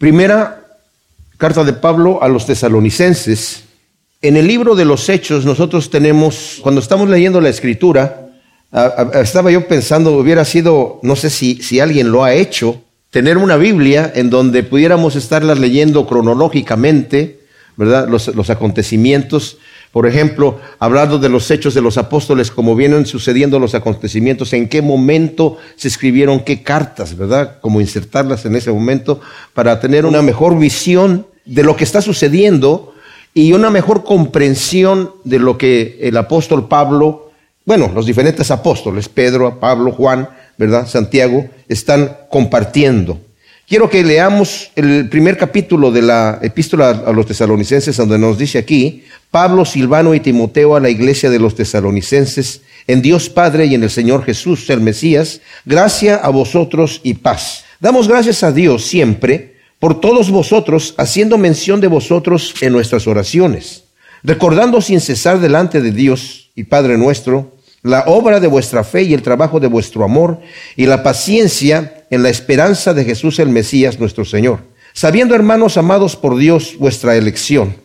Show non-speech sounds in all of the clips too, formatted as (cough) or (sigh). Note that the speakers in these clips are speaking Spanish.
Primera carta de Pablo a los tesalonicenses. En el libro de los Hechos nosotros tenemos, cuando estamos leyendo la escritura, estaba yo pensando, hubiera sido, no sé si, si alguien lo ha hecho, tener una Biblia en donde pudiéramos estarlas leyendo cronológicamente, ¿verdad? Los, los acontecimientos por ejemplo, hablando de los hechos de los apóstoles, como vienen sucediendo los acontecimientos, en qué momento se escribieron qué cartas, ¿verdad? Como insertarlas en ese momento para tener una mejor visión de lo que está sucediendo y una mejor comprensión de lo que el apóstol Pablo, bueno, los diferentes apóstoles, Pedro, Pablo, Juan, ¿verdad? Santiago, están compartiendo. Quiero que leamos el primer capítulo de la epístola a los tesalonicenses, donde nos dice aquí, Pablo, Silvano y Timoteo a la iglesia de los tesalonicenses, en Dios Padre y en el Señor Jesús, el Mesías, gracia a vosotros y paz. Damos gracias a Dios siempre por todos vosotros, haciendo mención de vosotros en nuestras oraciones, recordando sin cesar delante de Dios y Padre nuestro, la obra de vuestra fe y el trabajo de vuestro amor y la paciencia en la esperanza de Jesús el Mesías nuestro Señor, sabiendo hermanos amados por Dios vuestra elección,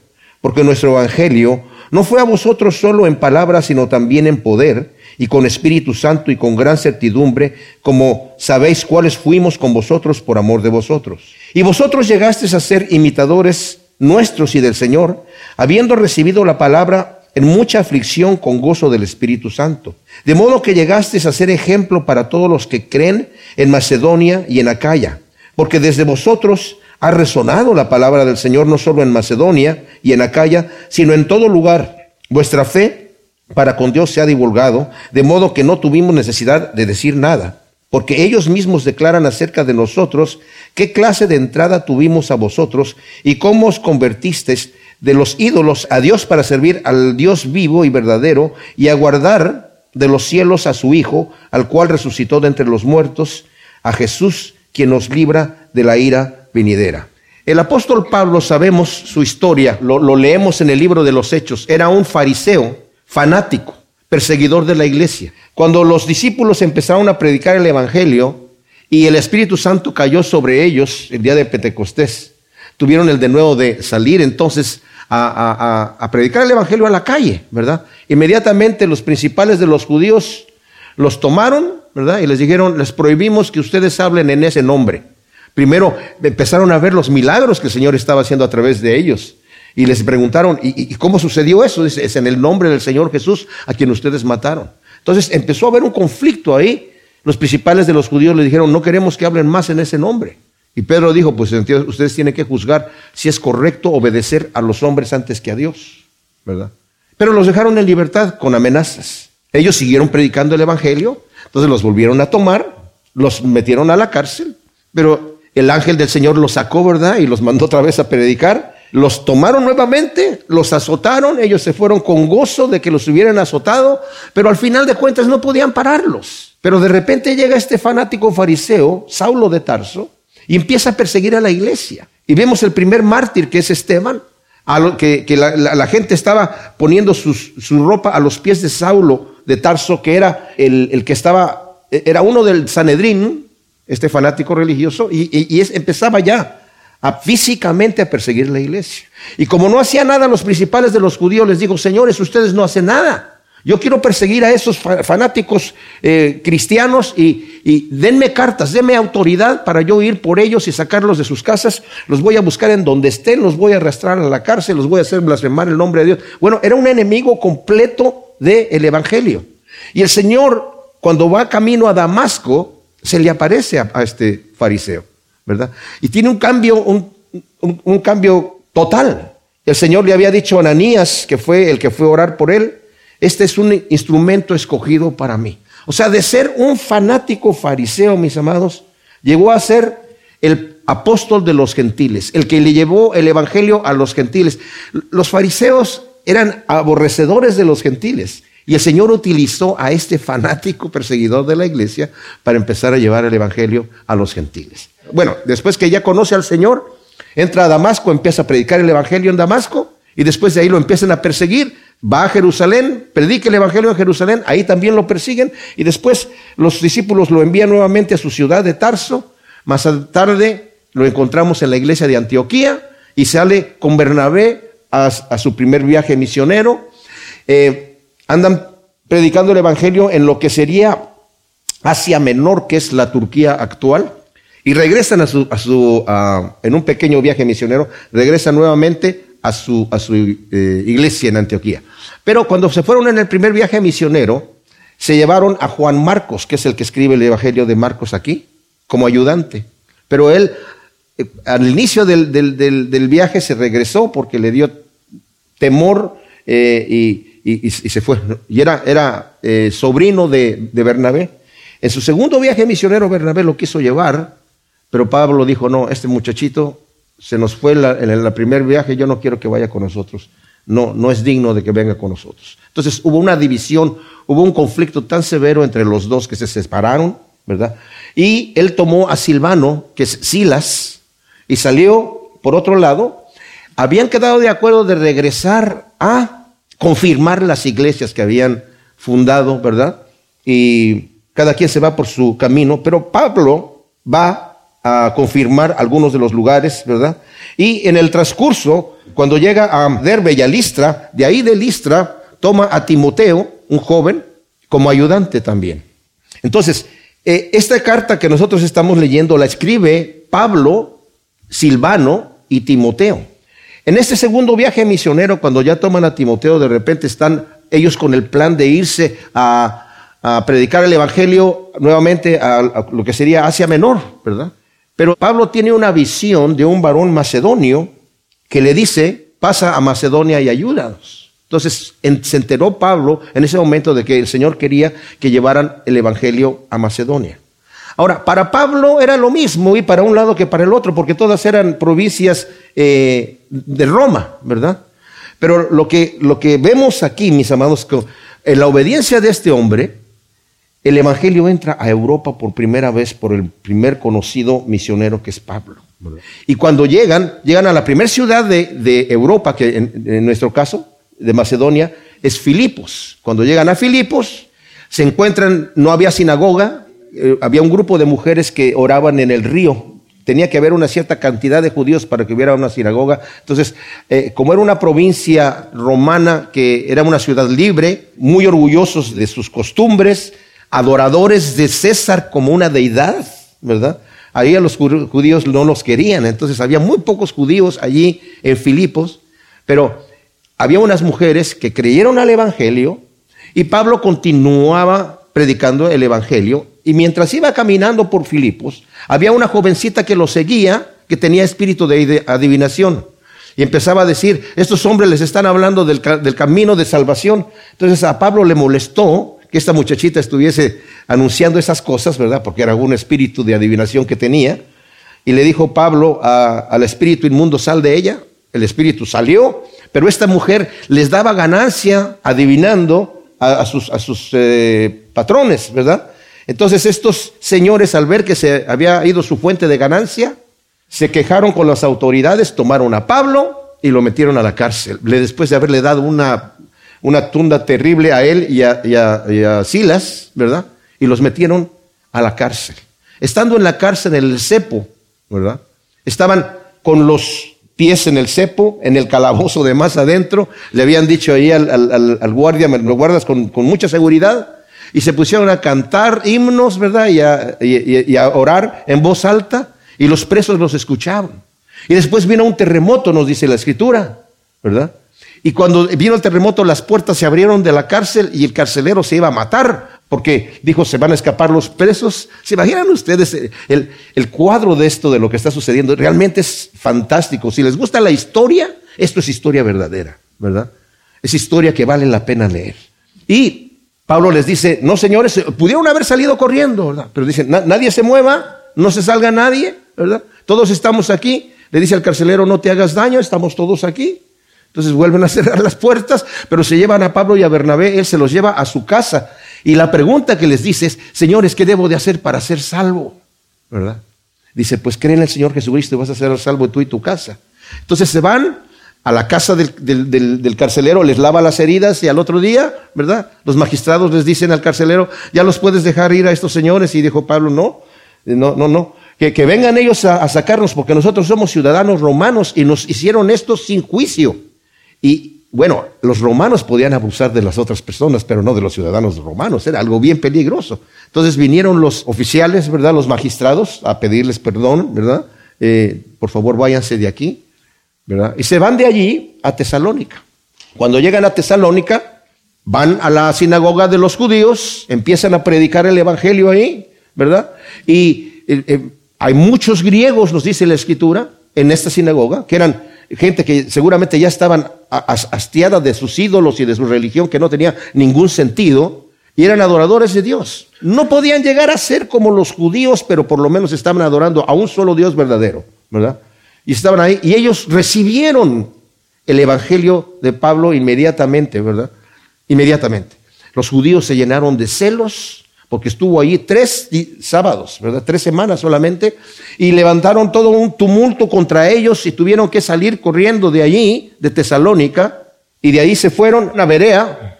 porque nuestro Evangelio no fue a vosotros solo en palabras, sino también en poder y con Espíritu Santo y con gran certidumbre, como sabéis cuáles fuimos con vosotros por amor de vosotros. Y vosotros llegasteis a ser imitadores nuestros y del Señor, habiendo recibido la palabra en mucha aflicción con gozo del Espíritu Santo. De modo que llegasteis a ser ejemplo para todos los que creen en Macedonia y en Acaya, porque desde vosotros ha resonado la palabra del Señor no solo en Macedonia y en Acaya, sino en todo lugar. Vuestra fe para con Dios se ha divulgado, de modo que no tuvimos necesidad de decir nada, porque ellos mismos declaran acerca de nosotros qué clase de entrada tuvimos a vosotros y cómo os convertisteis de los ídolos a Dios para servir al Dios vivo y verdadero y aguardar de los cielos a su Hijo, al cual resucitó de entre los muertos, a Jesús, quien nos libra de la ira venidera. El apóstol Pablo, sabemos su historia, lo, lo leemos en el libro de los Hechos, era un fariseo fanático, perseguidor de la iglesia. Cuando los discípulos empezaron a predicar el Evangelio y el Espíritu Santo cayó sobre ellos el día de Pentecostés, tuvieron el de nuevo de salir entonces a, predicar el Evangelio a la calle, ¿verdad? Inmediatamente los principales de los judíos los tomaron, ¿verdad? Y les dijeron, les prohibimos que ustedes hablen en ese nombre. Primero empezaron a ver los milagros que el Señor estaba haciendo a través de ellos. Y les preguntaron, ¿y, cómo sucedió eso? Dice, es en el nombre del Señor Jesús a quien ustedes mataron. Entonces empezó a haber un conflicto ahí. Los principales de los judíos le dijeron, no queremos que hablen más en ese nombre. Y Pedro dijo, pues ustedes tienen que juzgar si es correcto obedecer a los hombres antes que a Dios, ¿verdad? Pero los dejaron en libertad con amenazas. Ellos siguieron predicando el Evangelio, entonces los volvieron a tomar, los metieron a la cárcel, pero el ángel del Señor los sacó, ¿verdad? Y los mandó otra vez a predicar. Los tomaron nuevamente, los azotaron, ellos se fueron con gozo de que los hubieran azotado, pero al final de cuentas no podían pararlos. Pero de repente llega este fanático fariseo, Saulo de Tarso, y empieza a perseguir a la iglesia. Y vemos el primer mártir que es Esteban, a lo que, la, gente estaba poniendo su ropa a los pies de Saulo de Tarso, que era el, que estaba, era uno del Sanedrín, este fanático religioso, y, empezaba ya a físicamente a perseguir la iglesia. Y como no hacía nada, los principales de los judíos les dijo, señores, ustedes no hacen nada. Yo quiero perseguir a esos fanáticos eh, cristianos y, denme cartas, denme autoridad para yo ir por ellos y sacarlos de sus casas. Los voy a buscar en donde estén, los voy a arrastrar a la cárcel, los voy a hacer blasfemar el nombre de Dios. Bueno, era un enemigo completo del Evangelio. Y el Señor, cuando va camino a Damasco, se le aparece a, este fariseo, ¿verdad? Y tiene un cambio, un, un cambio total. El Señor le había dicho a Ananías, que fue el que fue a orar por él, este es un instrumento escogido para mí. O sea, de ser un fanático fariseo, mis amados, llegó a ser el apóstol de los gentiles, el que le llevó el evangelio a los gentiles. Los fariseos eran aborrecedores de los gentiles. Y el Señor utilizó a este fanático perseguidor de la iglesia para empezar a llevar el Evangelio a los gentiles. Bueno, después que ya conoce al Señor, entra a Damasco, empieza a predicar el Evangelio en Damasco y después de ahí lo empiezan a perseguir va a Jerusalén, predica el Evangelio en Jerusalén, ahí también lo persiguen y después los discípulos lo envían nuevamente a su ciudad de Tarso. Más tarde lo encontramos en la iglesia de Antioquía y sale con Bernabé a, su primer viaje misionero. Eh, andan predicando el Evangelio en lo que sería Asia Menor, que es la Turquía actual, y regresan a su, en un pequeño viaje misionero, regresan nuevamente a su, a su eh, iglesia en Antioquía. Pero cuando se fueron en el primer viaje misionero, se llevaron a Juan Marcos, que es el que escribe el Evangelio de Marcos aquí, como ayudante. Pero él, eh, al inicio del, del, viaje, se regresó porque le dio temor eh, y, y, se fue. Y era, era sobrino de, de Bernabé. En su segundo viaje misionero, Bernabé lo quiso llevar, pero Pablo dijo, no, este muchachito se nos fue en el primer viaje, yo no quiero que vaya con nosotros. No, no es digno de que venga con nosotros. Entonces hubo una división, hubo un conflicto tan severo entre los dos que se separaron, ¿verdad? Y él tomó a Silvano, que es Silas, y salió por otro lado. Habían quedado de acuerdo de regresar a confirmar las iglesias que habían fundado, ¿verdad? Y cada quien se va por su camino, pero Pablo va a confirmar algunos de los lugares, ¿verdad? Y en el transcurso, cuando llega a Derbe y a Listra, de ahí de Listra toma a Timoteo, un joven, como ayudante también. Entonces, eh, esta carta que nosotros estamos leyendo la escribe Pablo, Silvano y Timoteo. En este segundo viaje misionero, cuando ya toman a Timoteo, de repente están ellos con el plan de irse a, predicar el Evangelio nuevamente a lo que sería Asia Menor, ¿verdad? Pero Pablo tiene una visión de un varón macedonio que le dice, pasa a Macedonia y ayúdanos. Entonces se enteró Pablo en ese momento de que el Señor quería que llevaran el Evangelio a Macedonia. Ahora, para Pablo era lo mismo y para un lado que para el otro, porque todas eran provincias eh, de Roma, ¿verdad? Pero lo que, lo que vemos aquí, mis amados, la obediencia de este hombre, el Evangelio entra a Europa por primera vez por el primer conocido misionero que es Pablo. Y cuando llegan, llegan a la primera ciudad de, Europa, que en, nuestro caso, de Macedonia, es Filipos. Cuando llegan a Filipos, se encuentran, no había sinagoga, eh, había un grupo de mujeres que oraban en el río. Tenía que haber una cierta cantidad de judíos para que hubiera una sinagoga. Entonces, eh, como era una provincia romana que era una ciudad libre, muy orgullosos de sus costumbres, adoradores de César como una deidad, ¿verdad? Ahí a los judíos no los querían, entonces había muy pocos judíos allí en Filipos, pero había unas mujeres que creyeron al Evangelio y Pablo continuaba predicando el Evangelio y mientras iba caminando por Filipos, había una jovencita que lo seguía que tenía espíritu de adivinación. Y empezaba a decir, estos hombres les están hablando del, del camino de salvación. Entonces a Pablo le molestó que esta muchachita estuviese anunciando esas cosas, ¿verdad? Porque era algún espíritu de adivinación que tenía. Y le dijo Pablo al espíritu inmundo, sal de ella. El espíritu salió, pero esta mujer les daba ganancia adivinando a, sus, a sus eh, patrones, ¿verdad? Entonces estos señores, al ver que se había ido su fuente de ganancia, se quejaron con las autoridades, tomaron a Pablo y lo metieron a la cárcel, después de haberle dado una una tunda terrible a él y a, Silas, ¿verdad? Y los metieron a la cárcel. Estando en la cárcel en el cepo, ¿verdad? Estaban con los pies en el cepo, en el calabozo de más adentro. Le habían dicho ahí al, guardia, me lo guardas con, mucha seguridad. Y se pusieron a cantar himnos, ¿verdad? Y a, y a orar en voz alta. Y los presos los escuchaban. Y después vino un terremoto, nos dice la escritura, ¿verdad? Y cuando vino el terremoto, las puertas se abrieron de la cárcel y el carcelero se iba a matar porque dijo, se van a escapar los presos. ¿Se imaginan ustedes el, el, cuadro de esto, de lo que está sucediendo? Realmente es fantástico. Si les gusta la historia, esto es historia verdadera, ¿verdad? Es historia que vale la pena leer. Y Pablo les dice, no señores, pudieron haber salido corriendo, ¿verdad? Pero dicen, nadie se mueva, no se salga nadie, ¿verdad? Todos estamos aquí. Le dice al carcelero, no te hagas daño, estamos todos aquí. Entonces vuelven a (laughs) cerrar las puertas, pero se llevan a Pablo y a Bernabé, él se los lleva a su casa. Y la pregunta que les dice es, señores, ¿qué debo de hacer para ser salvo? ¿Verdad? Dice, pues creen en el Señor Jesucristo y vas a ser salvo tú y tu casa. Entonces se van a la casa del, del, carcelero, les lava las heridas y al otro día, ¿verdad? Los magistrados les dicen al carcelero, ya los puedes dejar ir a estos señores. Y dijo Pablo, no, no, no, no. que, vengan ellos a sacarnos porque nosotros somos ciudadanos romanos y nos hicieron esto sin juicio. Y bueno, los romanos podían abusar de las otras personas, pero no de los ciudadanos romanos, era algo bien peligroso. Entonces vinieron los oficiales, ¿verdad? Los magistrados a pedirles perdón, ¿verdad? Eh, por favor, váyanse de aquí, ¿verdad? Y se van de allí a Tesalónica. Cuando llegan a Tesalónica, van a la sinagoga de los judíos, empiezan a predicar el evangelio ahí, ¿verdad? Y eh, eh, hay muchos griegos, nos dice la escritura, en esta sinagoga, que eran gente que seguramente ya estaban hastiadas de sus ídolos y de su religión que no tenía ningún sentido, y eran adoradores de Dios. No podían llegar a ser como los judíos, pero por lo menos estaban adorando a un solo Dios verdadero, ¿verdad? Y estaban ahí, y ellos recibieron el Evangelio de Pablo inmediatamente, ¿verdad? Inmediatamente. Los judíos se llenaron de celos, porque estuvo ahí tres sábados, ¿verdad? Tres semanas solamente, y levantaron todo un tumulto contra ellos y tuvieron que salir corriendo de allí, de Tesalónica, y de ahí se fueron a Berea.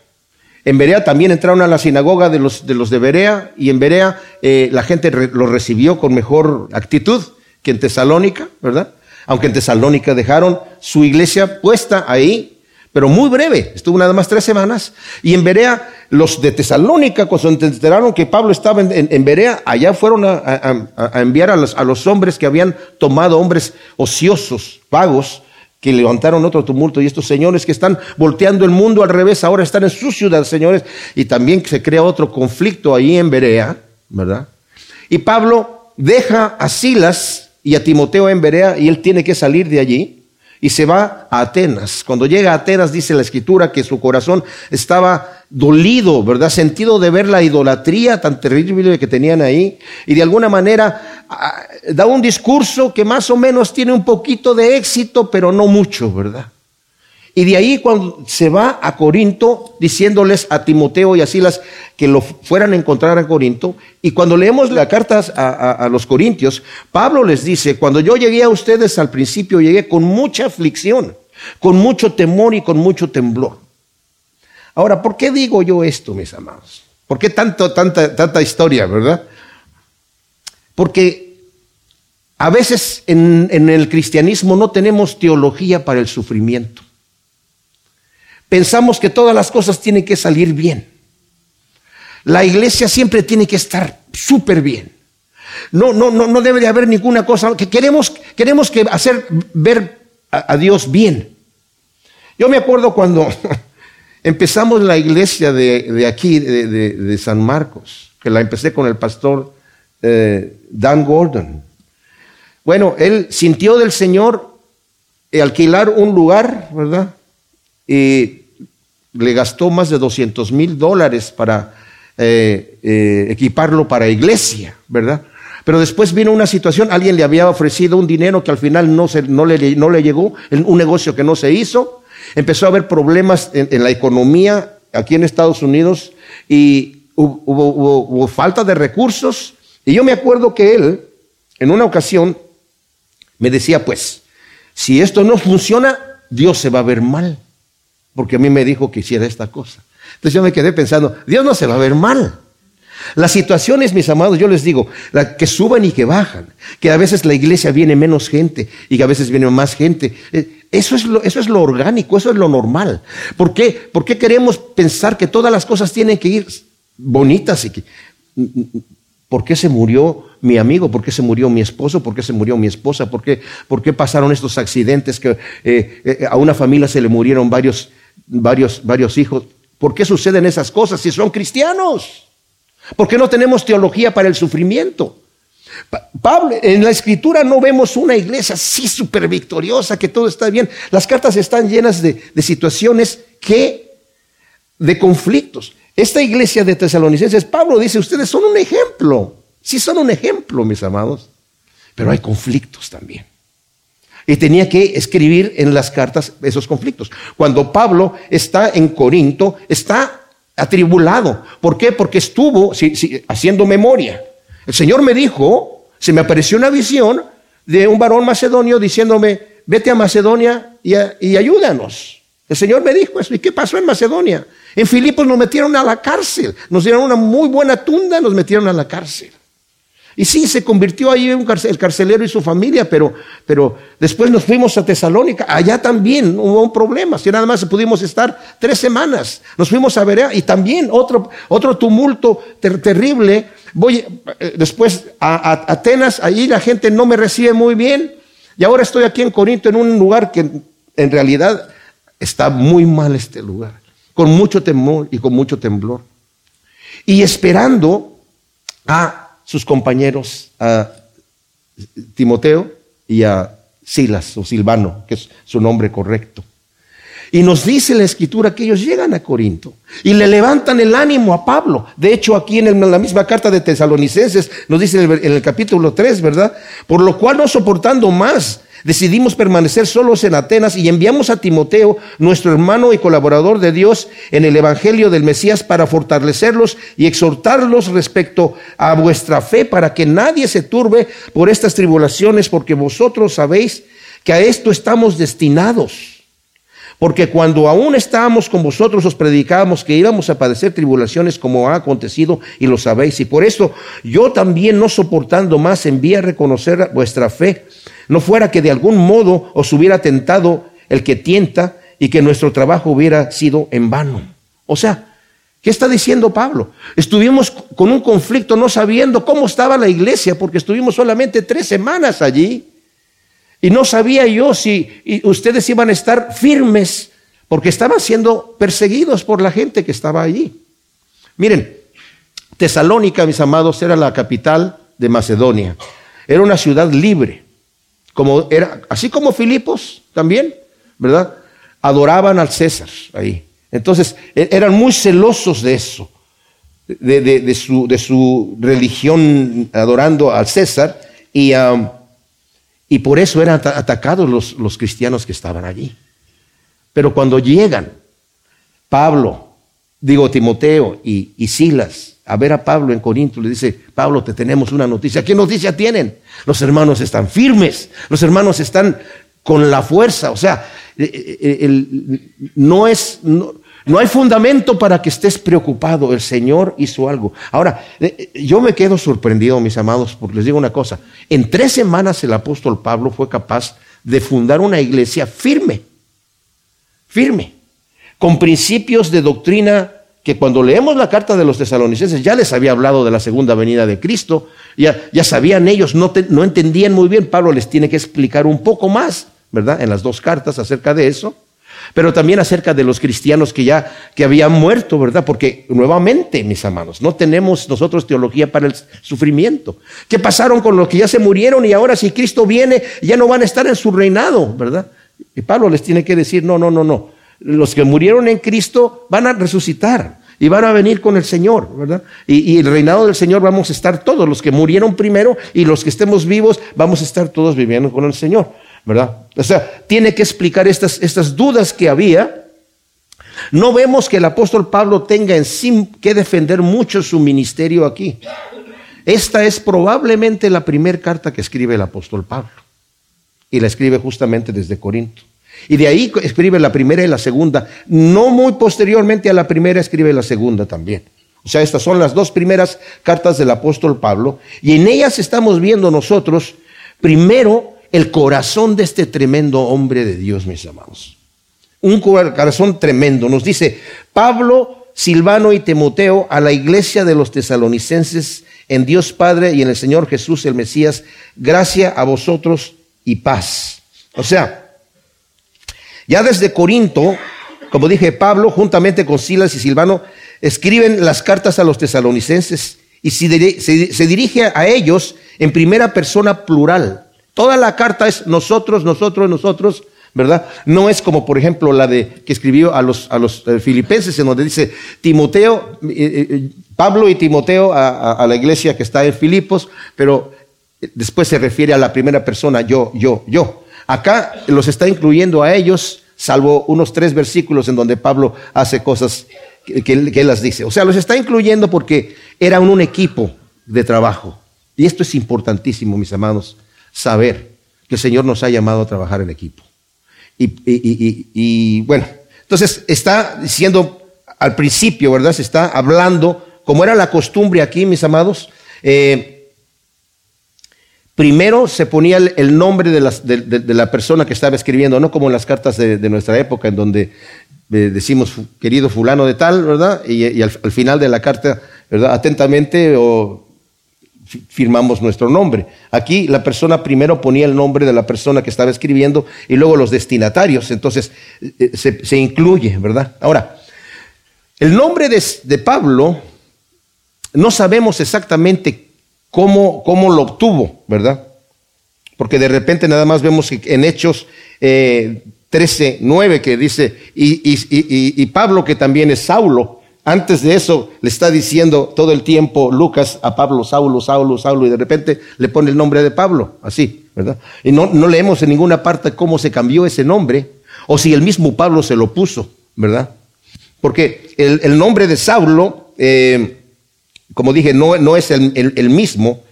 En Berea también entraron a la sinagoga de los de, los de Berea, y en Berea eh, la gente los recibió con mejor actitud que en Tesalónica, ¿verdad? Aunque en Tesalónica dejaron su iglesia puesta ahí, pero muy breve, estuvo nada más tres semanas. Y en Berea, los de Tesalónica, cuando se enteraron que Pablo estaba en, Berea, allá fueron a, enviar a los, a los, hombres que habían tomado, hombres ociosos, vagos, que levantaron otro tumulto. Y estos señores que están volteando el mundo al revés, ahora están en su ciudad, señores. Y también se crea otro conflicto ahí en Berea, ¿verdad? Y Pablo deja a Silas y a Timoteo en Berea y él tiene que salir de allí y se va a Atenas. Cuando llega a Atenas dice la escritura que su corazón estaba dolido, ¿verdad? Sentido de ver la idolatría tan terrible que tenían ahí y de alguna manera ah, da un discurso que más o menos tiene un poquito de éxito, pero no mucho, ¿verdad? Y de ahí cuando se va a Corinto diciéndoles a Timoteo y a Silas que lo fueran a encontrar a Corinto. Y cuando leemos las cartas a, los Corintios, Pablo les dice, cuando yo llegué a ustedes al principio llegué con mucha aflicción, con mucho temor y con mucho temblor. Ahora, ¿por qué digo yo esto, mis amados? ¿Por qué tanto, tanta, tanta historia, verdad? Porque a veces en el cristianismo no tenemos teología para el sufrimiento pensamos que todas las cosas tienen que salir bien. La iglesia siempre tiene que estar súper bien. No, no, no, no debe de haber ninguna cosa que queremos, queremos que hacer ver a, Dios bien. Yo me acuerdo cuando (laughs) empezamos la iglesia de, aquí, de, San Marcos, que la empecé con el pastor eh, Dan Gordon. Bueno, él sintió del Señor alquilar un lugar, ¿verdad? y le gastó más de 200 mil dólares para eh, eh, equiparlo para iglesia, ¿verdad? Pero después vino una situación, alguien le había ofrecido un dinero que al final no, se, no, le, no le llegó, un negocio que no se hizo, empezó a haber problemas en, la economía aquí en Estados Unidos y hubo, hubo falta de recursos. Y yo me acuerdo que él, en una ocasión, me decía, pues, si esto no funciona, Dios se va a ver mal porque a mí me dijo que hiciera esta cosa. Entonces yo me quedé pensando, Dios no se va a ver mal. Las situaciones, mis amados, yo les digo, que suban y que bajan, que a veces la iglesia viene menos gente y que a veces viene más gente. Eh, eso es lo, eso es lo orgánico, eso es lo normal. ¿Por qué? ¿Por qué queremos pensar que todas las cosas tienen que ir bonitas y que... ¿Por qué se murió mi amigo? ¿Por qué se murió mi esposo? ¿Por qué se murió mi esposa? ¿Por qué, por qué pasaron estos accidentes que eh, eh, a una familia se le murieron varios varios, varios hijos. ¿Por qué suceden esas cosas si son cristianos? ¿Por qué no tenemos teología para el sufrimiento? Pablo, en la escritura no vemos una iglesia así súper victoriosa, que todo está bien. Las cartas están llenas de, de, situaciones que, de conflictos. Esta iglesia de tesalonicenses, Pablo dice, ustedes son un ejemplo. Sí son un ejemplo, mis amados. Pero hay conflictos también y tenía que escribir en las cartas esos conflictos. Cuando Pablo está en Corinto, está atribulado. ¿Por qué? Porque estuvo haciendo memoria. El Señor me dijo, se me apareció una visión de un varón macedonio diciéndome, vete a Macedonia y, ayúdanos. El Señor me dijo eso. ¿Y qué pasó en Macedonia? En Filipos nos metieron a la cárcel. Nos dieron una muy buena tunda, nos metieron a la cárcel. Y sí, se convirtió ahí el carcelero y su familia, pero, pero después nos fuimos a Tesalónica. Allá también hubo un problema. Si nada más pudimos estar tres semanas. Nos fuimos a Berea y también otro, otro tumulto terrible. Voy eh, después a, Atenas, allí la gente no me recibe muy bien. Y ahora estoy aquí en Corinto, en un lugar que en realidad está muy mal este lugar. Con mucho temor y con mucho temblor. Y esperando a sus compañeros, a Timoteo y a Silas o Silvano, que es su nombre correcto. Y nos dice la escritura que ellos llegan a Corinto y le levantan el ánimo a Pablo. De hecho, aquí en la misma carta de Tesalonicenses nos dice en el, en el capítulo 3, ¿verdad? Por lo cual no soportando más, decidimos permanecer solos en Atenas y enviamos a Timoteo, nuestro hermano y colaborador de Dios en el Evangelio del Mesías, para fortalecerlos y exhortarlos respecto a vuestra fe, para que nadie se turbe por estas tribulaciones, porque vosotros sabéis que a esto estamos destinados. Porque cuando aún estábamos con vosotros os predicábamos que íbamos a padecer tribulaciones como ha acontecido y lo sabéis. Y por eso yo también no soportando más envié a reconocer vuestra fe no fuera que de algún modo os hubiera tentado el que tienta y que nuestro trabajo hubiera sido en vano. O sea, ¿qué está diciendo Pablo? Estuvimos con un conflicto no sabiendo cómo estaba la iglesia porque estuvimos solamente tres semanas allí. Y no sabía yo si ustedes iban a estar firmes porque estaban siendo perseguidos por la gente que estaba allí. Miren, Tesalónica, mis amados, era la capital de Macedonia. Era una ciudad libre como era, así como Filipos también, ¿verdad? Adoraban al César ahí. Entonces, e, eran muy celosos de eso, de, su, de su, religión adorando al César, y, y por eso eran atacados los, los, cristianos que estaban allí. Pero cuando llegan Pablo, digo Timoteo y, y Silas, a ver a Pablo en Corinto, le dice, Pablo, te tenemos una noticia. ¿Qué noticia tienen? Los hermanos están firmes, los hermanos están con la fuerza, o sea, eh, eh, no es... hay fundamento para que estés preocupado. El Señor hizo algo. Ahora, eh, yo me quedo sorprendido, mis amados, porque les digo una cosa. En tres semanas el apóstol Pablo fue capaz de fundar una iglesia firme, firme, con principios de doctrina que cuando leemos la carta de los tesalonicenses ya les había hablado de la segunda venida de Cristo, ya, ya sabían ellos, no, no entendían muy bien, Pablo les tiene que explicar un poco más, ¿verdad? En las dos cartas acerca de eso, pero también acerca de los cristianos que ya que habían muerto, ¿verdad? Porque nuevamente, mis hermanos, no tenemos nosotros teología para el sufrimiento. ¿Qué pasaron con los que ya se murieron y ahora si Cristo viene ya no van a estar en su reinado, ¿verdad? Y Pablo les tiene que decir, no, no, no, no los que murieron en Cristo van a resucitar y van a venir con el Señor, ¿verdad? Y, el reinado del Señor vamos a estar todos, los que murieron primero y los que estemos vivos, vamos a estar todos viviendo con el Señor, ¿verdad? O sea, tiene que explicar estas, estas dudas que había. No vemos que el apóstol Pablo tenga en sí que defender mucho su ministerio aquí. Esta es probablemente la primera carta que escribe el apóstol Pablo. Y la escribe justamente desde Corinto. Y de ahí escribe la primera y la segunda. No muy posteriormente a la primera escribe la segunda también. O sea, estas son las dos primeras cartas del apóstol Pablo. Y en ellas estamos viendo nosotros, primero, el corazón de este tremendo hombre de Dios, mis amados. Un corazón tremendo. Nos dice Pablo, Silvano y Timoteo a la iglesia de los tesalonicenses en Dios Padre y en el Señor Jesús el Mesías, gracia a vosotros y paz. O sea, ya desde Corinto, como dije, Pablo, juntamente con Silas y Silvano, escriben las cartas a los tesalonicenses y se, dirige a ellos en primera persona plural. Toda la carta es nosotros, nosotros, nosotros, ¿verdad? No es como, por ejemplo, la de que escribió a los, a los eh, filipenses, en donde dice Timoteo, eh, eh, Pablo y Timoteo a, la iglesia que está en Filipos, pero después se refiere a la primera persona, yo, yo, yo. Acá los está incluyendo a ellos, salvo unos tres versículos en donde Pablo hace cosas que, él las dice. O sea, los está incluyendo porque eran un equipo de trabajo. Y esto es importantísimo, mis amados, saber que el Señor nos ha llamado a trabajar en equipo. Y, bueno, entonces está diciendo al principio, ¿verdad? Se está hablando, como era la costumbre aquí, mis amados, eh, primero se ponía el, nombre de, la persona que estaba escribiendo, no como en las cartas de, nuestra época, en donde eh, decimos querido fulano de tal, ¿verdad? Y, al, final de la carta, ¿verdad? Atentamente o firmamos nuestro nombre. Aquí la persona primero ponía el nombre de la persona que estaba escribiendo y luego los destinatarios, entonces eh, se, incluye, ¿verdad? Ahora, el nombre de, Pablo no sabemos exactamente cómo, cómo, lo obtuvo, ¿verdad? Porque de repente nada más vemos en Hechos eh, 13, 9 que dice, y, y Pablo que también es Saulo, antes de eso le está diciendo todo el tiempo Lucas a Pablo, Saulo, Saulo, Saulo, y de repente le pone el nombre de Pablo, así, ¿verdad? Y no, no leemos en ninguna parte cómo se cambió ese nombre, o si el mismo Pablo se lo puso, ¿verdad? Porque el, nombre de Saulo, eh, como dije, no, no es el, mismo.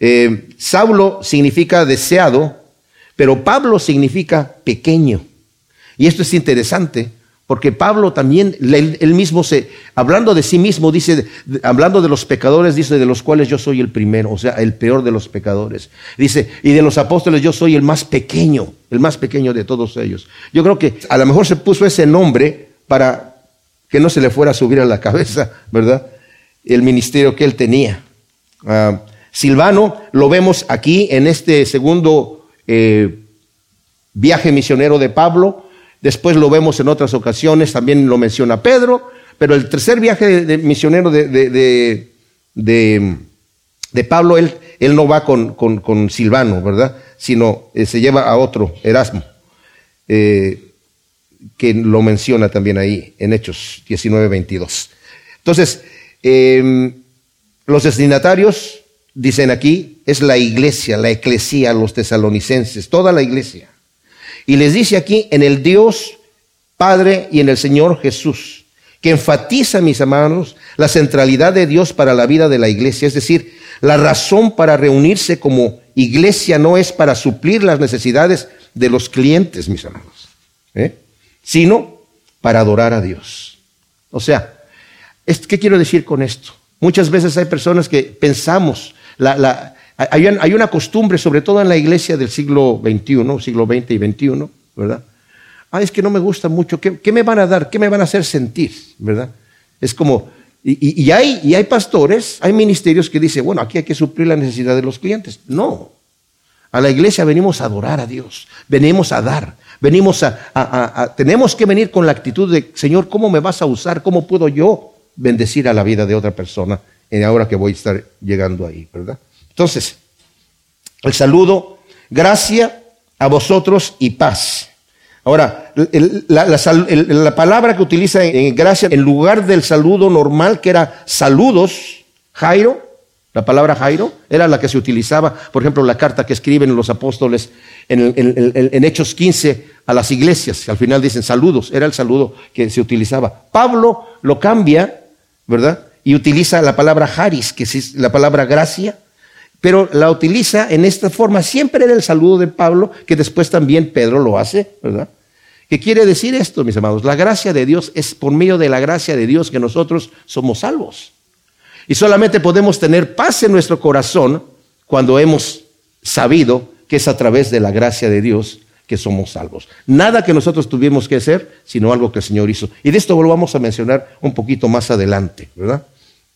Eh, Saulo significa deseado, pero Pablo significa pequeño. Y esto es interesante porque Pablo también, él, mismo se, hablando de sí mismo, dice, hablando de los pecadores, dice, de los cuales yo soy el primero, o sea, el peor de los pecadores. Dice, y de los apóstoles yo soy el más pequeño, el más pequeño de todos ellos. Yo creo que a lo mejor se puso ese nombre para que no se le fuera a subir a la cabeza, ¿verdad? El ministerio que él tenía. Ah, Silvano lo vemos aquí en este segundo eh, viaje misionero de Pablo Después lo vemos en otras ocasiones, también lo menciona Pedro, pero el tercer viaje de, misionero de, de, Pablo, él, él, no va con, con, Silvano, ¿verdad? Sino eh, se lleva a otro, Erasmo, eh, que lo menciona también ahí en Hechos 19, 22. Entonces, em, los destinatarios, dicen aquí, es la iglesia, la eclesía, los tesalonicenses, toda la iglesia. Y les dice aquí, en el Dios Padre y en el Señor Jesús, que enfatiza, mis hermanos, la centralidad de Dios para la vida de la iglesia. Es decir, la razón para reunirse como iglesia no es para suplir las necesidades de los clientes, mis hermanos, ¿eh? sino para adorar a Dios. O sea, ¿qué quiero decir con esto? Muchas veces hay personas que pensamos, la, la, hay, una costumbre, sobre todo en la iglesia del siglo XXI, siglo XX y XXI, ¿verdad? Ah, es que no me gusta mucho. ¿Qué, me van a dar? ¿Qué me van a hacer sentir? ¿Verdad? Es como, y, hay, y hay pastores, hay ministerios que dicen, bueno, aquí hay que suplir la necesidad de los clientes. No. A la iglesia venimos a adorar a Dios, venimos a dar, venimos a, tenemos que venir con la actitud de, Señor, ¿cómo me vas a usar? ¿Cómo puedo yo bendecir a la vida de otra persona en ahora que voy a estar llegando ahí, ¿verdad? Entonces, el saludo, gracia a vosotros y paz. Ahora, la, palabra que utiliza en gracia, en lugar del saludo normal, que era saludos, Jairo, la palabra Jairo, era la que se utilizaba, por ejemplo, la carta que escriben los apóstoles en, Hechos 15 a las iglesias, al final dicen saludos, era el saludo que se utilizaba. Pablo lo cambia, ¿verdad? Y utiliza la palabra haris, que es la palabra gracia, pero la utiliza en esta forma. Siempre era el saludo de Pablo, que después también Pedro lo hace, ¿verdad? ¿Qué quiere decir esto, mis amados? La gracia de Dios es por medio de la gracia de Dios que nosotros somos salvos. Y solamente podemos tener paz en nuestro corazón cuando hemos sabido que es a través de la gracia de Dios que somos salvos. Nada que nosotros tuvimos que hacer, sino algo que el Señor hizo. Y de esto lo vamos a mencionar un poquito más adelante, ¿verdad?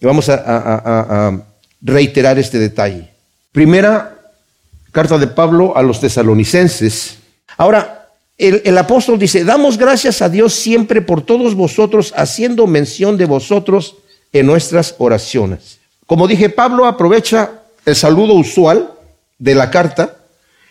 Y vamos a reiterar este detalle. Primera carta de Pablo a los tesalonicenses. Ahora, el, apóstol dice, damos gracias a Dios siempre por todos vosotros, haciendo mención de vosotros en nuestras oraciones. Como dije, Pablo aprovecha el saludo usual de la carta,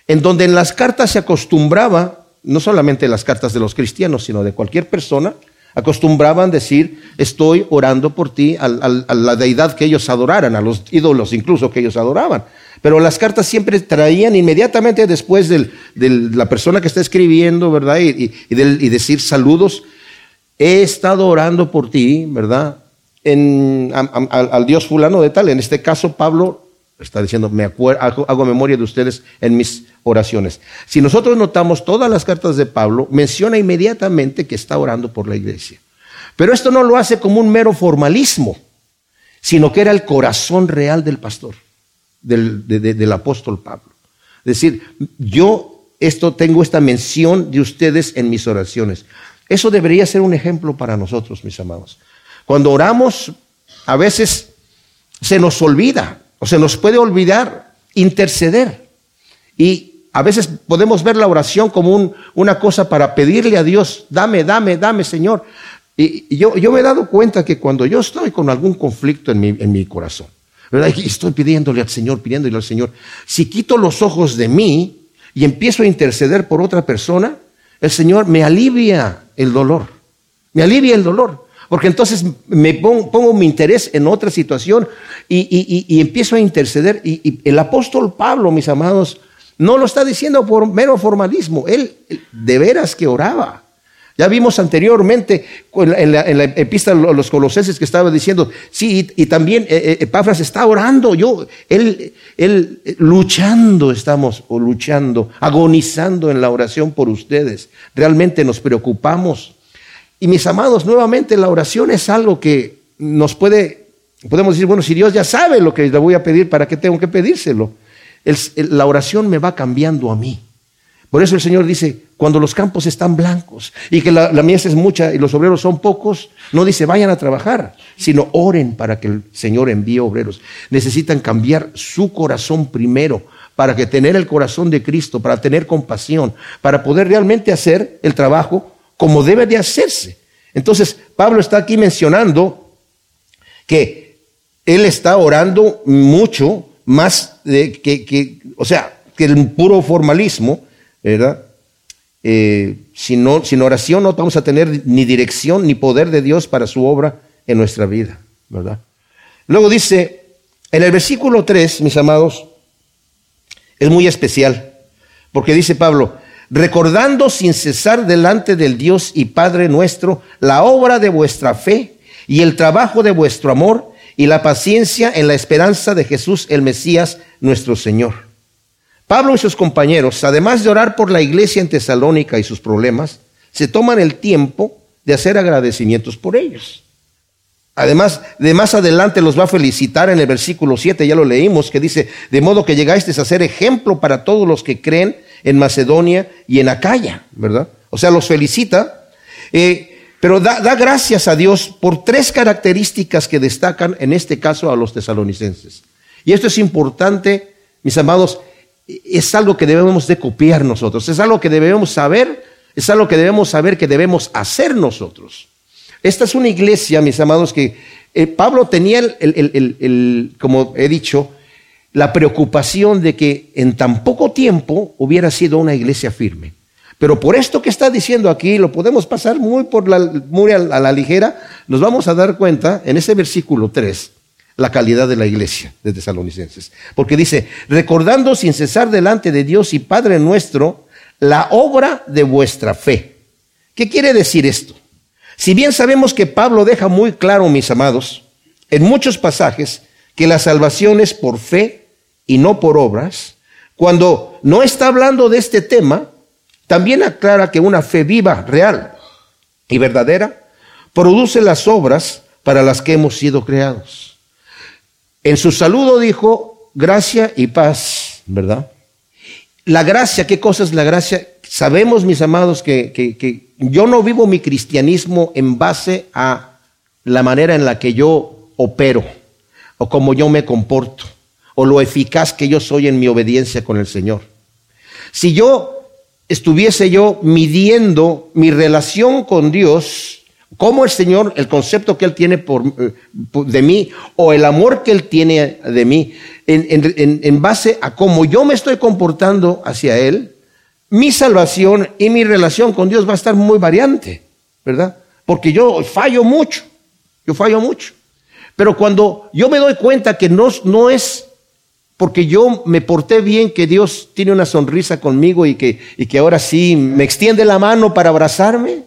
en donde en las cartas se acostumbraba, no solamente en las cartas de los cristianos, sino de cualquier persona, acostumbraban decir, estoy orando por ti, a, la deidad que ellos adoraran, a los ídolos incluso que ellos adoraban. Pero las cartas siempre traían inmediatamente después de la persona que está escribiendo, ¿verdad? Y, decir saludos. He estado orando por ti, ¿verdad? En, al Dios fulano de tal. En este caso, Pablo está diciendo, me hago, hago memoria de ustedes en mis oraciones. Si nosotros notamos todas las cartas de Pablo, menciona inmediatamente que está orando por la iglesia. Pero esto no lo hace como un mero formalismo, sino que era el corazón real del pastor del, apóstol Pablo. Decir, yo esto tengo esta mención de ustedes en mis oraciones. Eso debería ser un ejemplo para nosotros, mis amados. Cuando oramos, a veces se nos olvida o se nos puede olvidar interceder. Y a veces podemos ver la oración como una cosa para pedirle a Dios, dame, dame, dame, Señor. Y, yo, yo, me he dado cuenta que cuando yo estoy con algún conflicto en mi, en mi corazón, estoy pidiéndole al Señor, pidiéndole al Señor, si quito los ojos de mí y empiezo a interceder por otra persona, el Señor me alivia el dolor, me alivia el dolor. Porque entonces me pongo, mi interés en otra situación y, empiezo a interceder. Y, el apóstol Pablo, mis amados, no lo está diciendo por mero formalismo. Él de veras que oraba. Ya vimos anteriormente en la, epístola a los colosenses que estaba diciendo, sí, y, también eh, eh, Epafras está orando, yo, él, él luchando estamos, o luchando, agonizando en la oración por ustedes. Realmente nos preocupamos y mis amados, nuevamente la oración es algo que nos puede, podemos decir, bueno, si Dios ya sabe lo que le voy a pedir, ¿para qué tengo que pedírselo? la oración me va cambiando a mí. Por eso el Señor dice, cuando los campos están blancos y que la, mies es mucha y los obreros son pocos, no dice vayan a trabajar, sino oren para que el Señor envíe obreros. Necesitan cambiar su corazón primero para que tener el corazón de Cristo, para tener compasión, para poder realmente hacer el trabajo como debe de hacerse. Entonces, Pablo está aquí mencionando que él está orando mucho más de que, o sea, que el puro formalismo, ¿verdad? Eh, sin, sin oración no vamos a tener ni dirección ni poder de Dios para su obra en nuestra vida, ¿verdad? Luego dice, en el versículo 3, mis amados, es muy especial, porque dice Pablo, recordando sin cesar delante del Dios y Padre nuestro la obra de vuestra fe y el trabajo de vuestro amor y la paciencia en la esperanza de Jesús el Mesías nuestro Señor. Pablo y sus compañeros, además de orar por la iglesia en Tesalónica y sus problemas, se toman el tiempo de hacer agradecimientos por ellos. Además, de más adelante los va a felicitar en el versículo 7, ya lo leímos, que dice, de modo que llegasteis a ser ejemplo para todos los que creen en Macedonia y en Acaya, ¿verdad? O sea, los felicita, eh, pero da gracias a Dios por tres características que destacan en este caso a los tesalonicenses. Y esto es importante, mis amados, es algo que debemos de copiar nosotros, es algo que debemos saber, es algo que debemos saber que debemos hacer nosotros. Esta es una iglesia, mis amados, que eh, Pablo tenía, el, como he dicho, la preocupación de que en tan poco tiempo hubiera sido una iglesia firme. Pero por esto que está diciendo aquí, lo podemos pasar muy, por la, muy a, la ligera, nos vamos a dar cuenta en ese versículo 3 la calidad de la iglesia de Tesalonicenses. Porque dice, recordando sin cesar delante de Dios y Padre nuestro la obra de vuestra fe. ¿Qué quiere decir esto? Si bien sabemos que Pablo deja muy claro, mis amados, en muchos pasajes, que la salvación es por fe y no por obras, cuando no está hablando de este tema, también aclara que una fe viva, real y verdadera produce las obras para las que hemos sido creados. En su saludo dijo gracia y paz, ¿verdad? La gracia, ¿qué cosa es la gracia? Sabemos, mis amados, que, que yo no vivo mi cristianismo en base a la manera en la que yo opero o como yo me comporto o lo eficaz que yo soy en mi obediencia con el Señor. Si yo estuviese yo midiendo mi relación con Dios, como el Señor, el concepto que Él tiene por, eh, de mí, o el amor que Él tiene de mí, en, en base a cómo yo me estoy comportando hacia Él, mi salvación y mi relación con Dios va a estar muy variante, ¿verdad? Porque yo fallo mucho, yo fallo mucho. Pero cuando yo me doy cuenta que no, no es porque yo me porté bien, que Dios tiene una sonrisa conmigo y que, y que ahora sí me extiende la mano para abrazarme.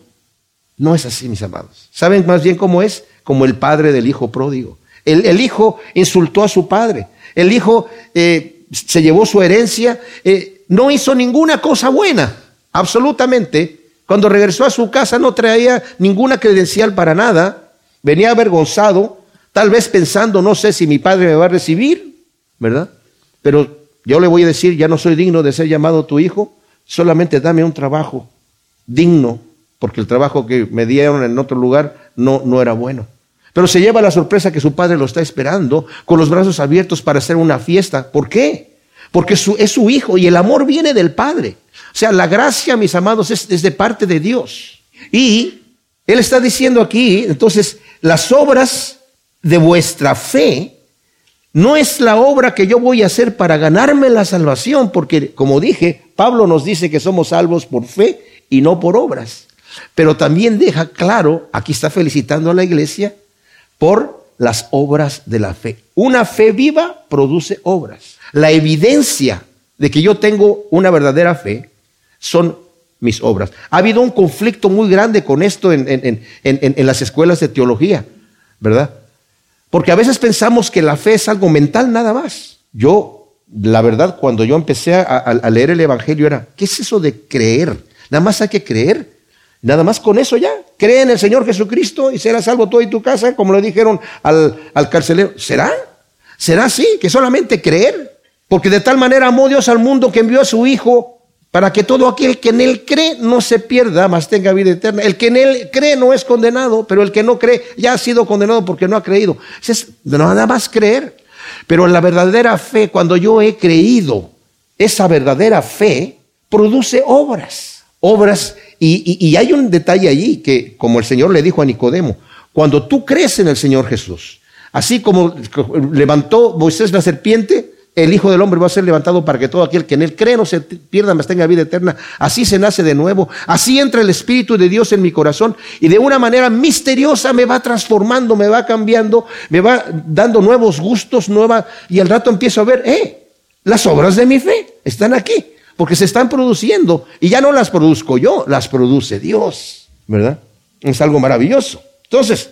No es así, mis amados. ¿Saben más bien cómo es? Como el padre del hijo pródigo. El, hijo insultó a su padre. El hijo eh, se llevó su herencia. Eh, no hizo ninguna cosa buena, absolutamente. Cuando regresó a su casa no traía ninguna credencial para nada. Venía avergonzado, tal vez pensando, no sé si mi padre me va a recibir, ¿verdad? Pero Yo le voy a decir, ya no soy digno de ser llamado tu hijo, solamente dame un trabajo digno, porque el trabajo que me dieron en otro lugar no, no era bueno. Pero se lleva la sorpresa que su padre lo está esperando con los brazos abiertos para hacer una fiesta. ¿Por qué? Porque es su hijo y el amor viene del Padre. O sea, la gracia, mis amados, es, es de parte de Dios. Y él está diciendo aquí, entonces, las obras de vuestra fe no es la obra que yo voy a hacer para ganarme la salvación, porque como dije, Pablo nos dice que somos salvos por fe y no por obras. Pero también deja claro, aquí está felicitando a la iglesia, por las obras de la fe. Una fe viva produce obras. La evidencia de que yo tengo una verdadera fe son mis obras. Ha habido un conflicto muy grande con esto en, en, las escuelas de teología, ¿verdad? Porque a veces pensamos que la fe es algo mental nada más. Yo, la verdad, cuando yo empecé a, a leer el Evangelio era, ¿qué es eso de creer? Nada más hay que creer. Nada más con eso ya. Cree en el Señor Jesucristo y será salvo tú y tu casa, como le dijeron al, al carcelero. ¿Será? ¿Será así? Que solamente creer. Porque de tal manera amó Dios al mundo que envió a su Hijo para que todo aquel que en Él cree no se pierda, mas tenga vida eterna. El que en Él cree no es condenado, pero el que no cree ya ha sido condenado porque no ha creído. Es nada más creer. Pero la verdadera fe, cuando yo he creído, esa verdadera fe produce obras. Obras y, hay un detalle allí que, como el Señor le dijo a Nicodemo, cuando tú crees en el Señor Jesús, así como levantó Moisés la serpiente, el Hijo del Hombre va a ser levantado para que todo aquel que en él cree no se pierda, mas tenga vida eterna. Así se nace de nuevo. Así entra el Espíritu de Dios en mi corazón y de una manera misteriosa me va transformando, me va cambiando, me va dando nuevos gustos, nueva, y al rato empiezo a ver, eh, las obras de mi fe están aquí porque se están produciendo y ya no las produzco yo, las produce Dios, ¿verdad? Es algo maravilloso. Entonces,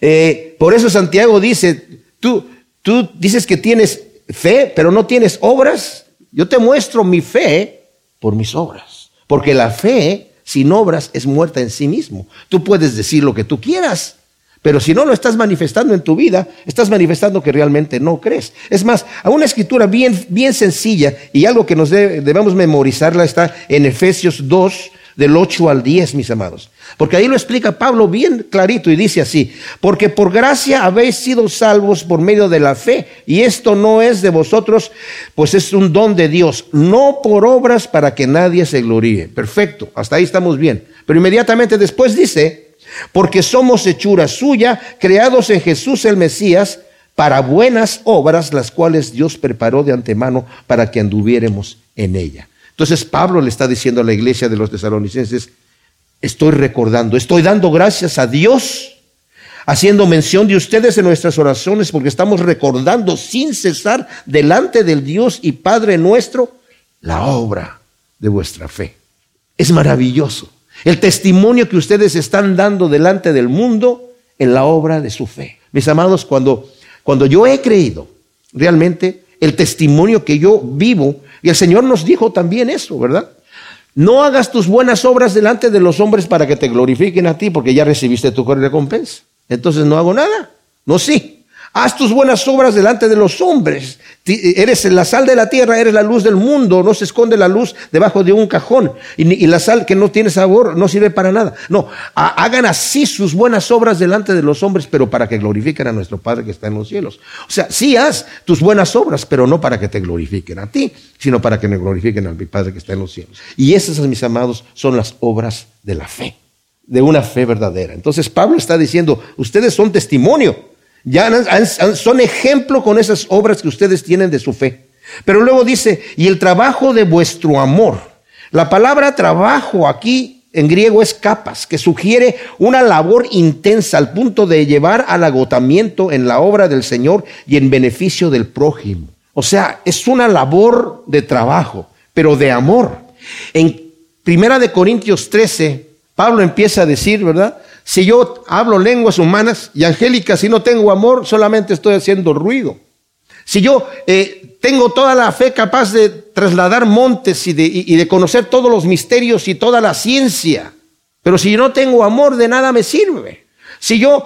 eh, por eso Santiago dice, tú, tú dices que tienes fe, pero no tienes obras. Yo te muestro mi fe por mis obras, porque la fe sin obras es muerta en sí mismo. Tú puedes decir lo que tú quieras, pero si no lo estás manifestando en tu vida, estás manifestando que realmente no crees. Es más, a una escritura bien, bien sencilla y algo que nos debemos memorizarla está en Efesios 2, del 8 al 10, mis amados. Porque ahí lo explica Pablo bien clarito y dice así, porque por gracia habéis sido salvos por medio de la fe, y esto no es de vosotros, pues es un don de Dios, no por obras para que nadie se gloríe. Perfecto, hasta ahí estamos bien. Pero inmediatamente después dice, porque somos hechura suya, creados en Jesús el Mesías, para buenas obras, las cuales Dios preparó de antemano para que anduviéramos en ella. Entonces Pablo le está diciendo a la iglesia de los tesalonicenses, estoy recordando, estoy dando gracias a Dios, haciendo mención de ustedes en nuestras oraciones, porque estamos recordando sin cesar delante del Dios y Padre nuestro la obra de vuestra fe. Es maravilloso. El testimonio que ustedes están dando delante del mundo en la obra de su fe. Mis amados, cuando, cuando yo he creído, realmente el testimonio que yo vivo, y el Señor nos dijo también eso, ¿verdad? No hagas tus buenas obras delante de los hombres para que te glorifiquen a ti, porque ya recibiste tu recompensa. Entonces no hago nada. No, sí. Haz tus buenas obras delante de los hombres. Eres la sal de la tierra, eres la luz del mundo. No se esconde la luz debajo de un cajón. Y, la sal que no tiene sabor no sirve para nada. No, hagan así sus buenas obras delante de los hombres, pero para que glorifiquen a nuestro Padre que está en los cielos. O sea, sí haz tus buenas obras, pero no para que te glorifiquen a ti, sino para que me glorifiquen a mi Padre que está en los cielos. Y esas, mis amados, son las obras de la fe, de una fe verdadera. Entonces Pablo está diciendo, ustedes son testimonio ya son ejemplo con esas obras que ustedes tienen de su fe. Pero luego dice, y el trabajo de vuestro amor. La palabra trabajo aquí en griego es capas, que sugiere una labor intensa al punto de llevar al agotamiento en la obra del Señor y en beneficio del prójimo. O sea, es una labor de trabajo, pero de amor. En Primera de Corintios 13, Pablo empieza a decir, ¿verdad? Si yo hablo lenguas humanas y angélicas si no tengo amor, solamente estoy haciendo ruido. Si yo eh, tengo toda la fe capaz de trasladar montes y de, conocer todos los misterios y toda la ciencia, pero si yo no tengo amor, de nada me sirve. Si yo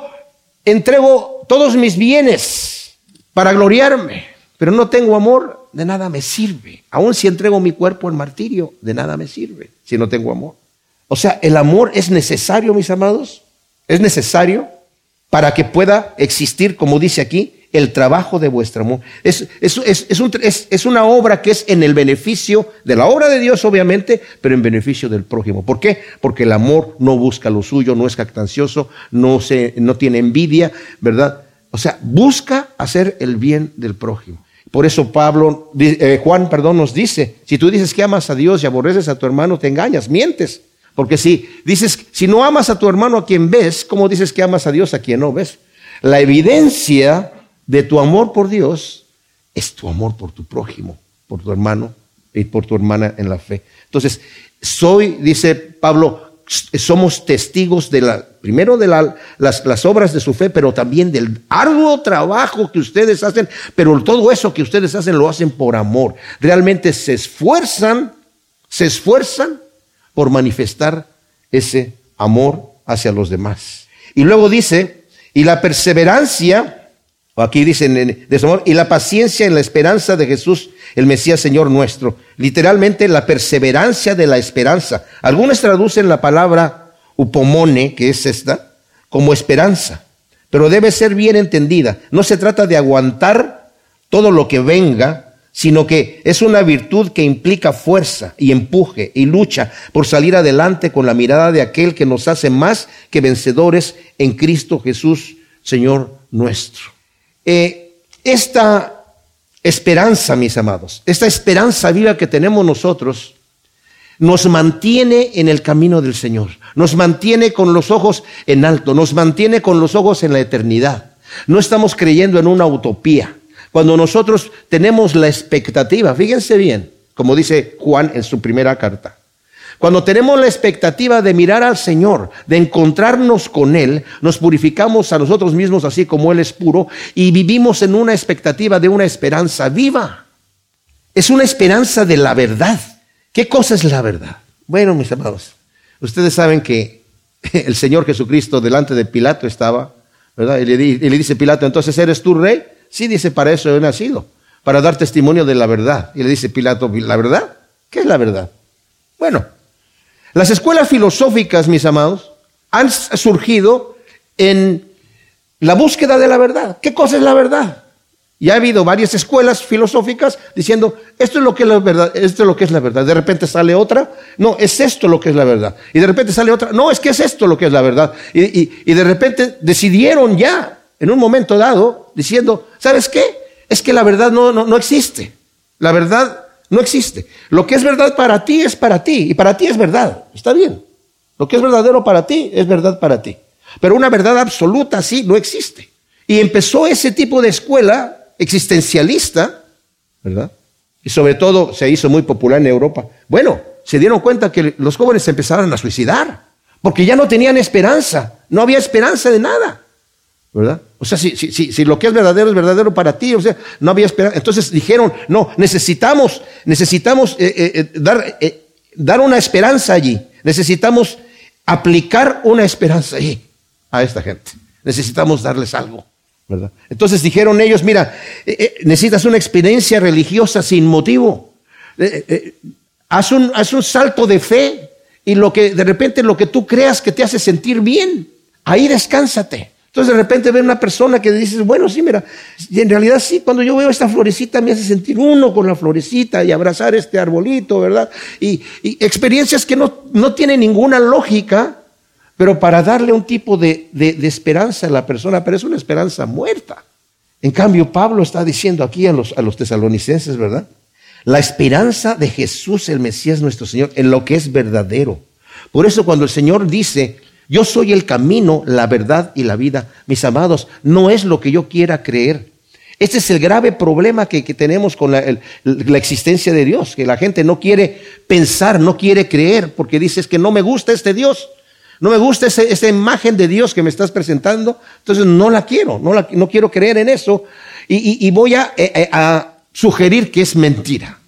entrego todos mis bienes para gloriarme, pero no tengo amor, de nada me sirve. Aun si entrego mi cuerpo en martirio, de nada me sirve si no tengo amor. O sea, el amor es necesario, mis amados. Es necesario para que pueda existir, como dice aquí, el trabajo de vuestro amor. Es, es, una obra que es en el beneficio de la obra de Dios, obviamente, pero en beneficio del prójimo. ¿Por qué? Porque el amor no busca lo suyo, no es cactancioso, no, se, no tiene envidia, ¿verdad? O sea, busca hacer el bien del prójimo. Por eso Pablo, eh, Juan, perdón, nos dice, si tú dices que amas a Dios y aborreces a tu hermano, te engañas, mientes. Porque si dices, si no amas a tu hermano a quien ves, ¿cómo dices que amas a Dios a quien no ves? La evidencia de tu amor por Dios es tu amor por tu prójimo, por tu hermano y por tu hermana en la fe. Entonces, soy, dice Pablo, somos testigos de la, primero de las, las, obras de su fe, pero también del arduo trabajo que ustedes hacen, pero todo eso que ustedes hacen lo hacen por amor. Realmente se esfuerzan, se esfuerzan por manifestar ese amor hacia los demás. Y luego dice, y la perseverancia, o aquí dicen de su amor, y la paciencia en la esperanza de Jesús, el Mesías Señor nuestro. Literalmente la perseverancia de la esperanza. Algunos traducen la palabra upomone, que es esta, como esperanza, pero debe ser bien entendida. No se trata de aguantar todo lo que venga, sino que es una virtud que implica fuerza y empuje y lucha por salir adelante con la mirada de aquel que nos hace más que vencedores en Cristo Jesús, Señor nuestro. Eh, esta esperanza, mis amados, esta esperanza viva que tenemos nosotros, nos mantiene en el camino del Señor, nos mantiene con los ojos en alto, nos mantiene con los ojos en la eternidad. No estamos creyendo en una utopía. Cuando nosotros tenemos la expectativa, fíjense bien, como dice Juan en su primera carta, cuando tenemos la expectativa de mirar al Señor, de encontrarnos con Él, nos purificamos a nosotros mismos así como Él es puro y vivimos en una expectativa de una esperanza viva. Es una esperanza de la verdad. ¿Qué cosa es la verdad? Bueno, mis amados, ustedes saben que (laughs) el Señor Jesucristo delante de Pilato estaba, ¿verdad? Y le, dice Pilato, entonces eres tú rey. Sí, dice, para eso he nacido, para dar testimonio de la verdad. Y le dice Pilato, ¿la verdad? ¿Qué es la verdad? Bueno, las escuelas filosóficas, mis amados, han surgido en la búsqueda de la verdad. ¿Qué cosa es la verdad? Y ha habido varias escuelas filosóficas diciendo, esto es lo que es la verdad, esto es lo que es la verdad. De repente sale otra, no, es esto lo que es la verdad. Y de repente sale otra, no, es que es esto lo que es la verdad. Y, y de repente decidieron ya, en un momento dado, diciendo, ¿sabes qué? Es que la verdad no, no, existe. La verdad no existe. Lo que es verdad para ti es para ti y para ti es verdad. Está bien. Lo que es verdadero para ti es verdad para ti. Pero una verdad absoluta sí no existe. Y empezó ese tipo de escuela existencialista, ¿verdad? Y sobre todo se hizo muy popular en Europa. Bueno, se dieron cuenta que los jóvenes empezaron a suicidar porque ya no tenían esperanza. No había esperanza de nada. ¿Verdad? O sea, si, lo que es verdadero es verdadero para ti, o sea, no había esperanza. Entonces dijeron, no, necesitamos, necesitamos eh, eh, eh, dar, dar una esperanza allí. Necesitamos aplicar una esperanza allí a esta gente. Necesitamos darles algo, ¿verdad? Entonces dijeron ellos, mira, necesitas una experiencia religiosa sin motivo. haz, un, haz un salto de fe y lo que de repente lo que tú creas que te hace sentir bien, ahí descánsate. Entonces de repente ve una persona que dices, bueno, sí, mira, y en realidad sí, cuando yo veo esta florecita me hace sentir uno con la florecita y abrazar este arbolito, ¿verdad? Y, experiencias que no, no, tienen ninguna lógica, pero para darle un tipo de, de, esperanza a la persona, pero es una esperanza muerta. En cambio, Pablo está diciendo aquí a los, a los tesalonicenses, ¿verdad? La esperanza de Jesús, el Mesías nuestro Señor, en lo que es verdadero. Por eso cuando el Señor dice, yo soy el camino, la verdad y la vida. Mis amados, no es lo que yo quiera creer. Este es el grave problema que, tenemos con la, existencia de Dios, que la gente no quiere pensar, no quiere creer, porque dices que no me gusta este Dios, no me gusta esa imagen de Dios que me estás presentando, entonces no la quiero, no, la, no quiero creer en eso y, voy a, eh, eh, a sugerir que es mentira,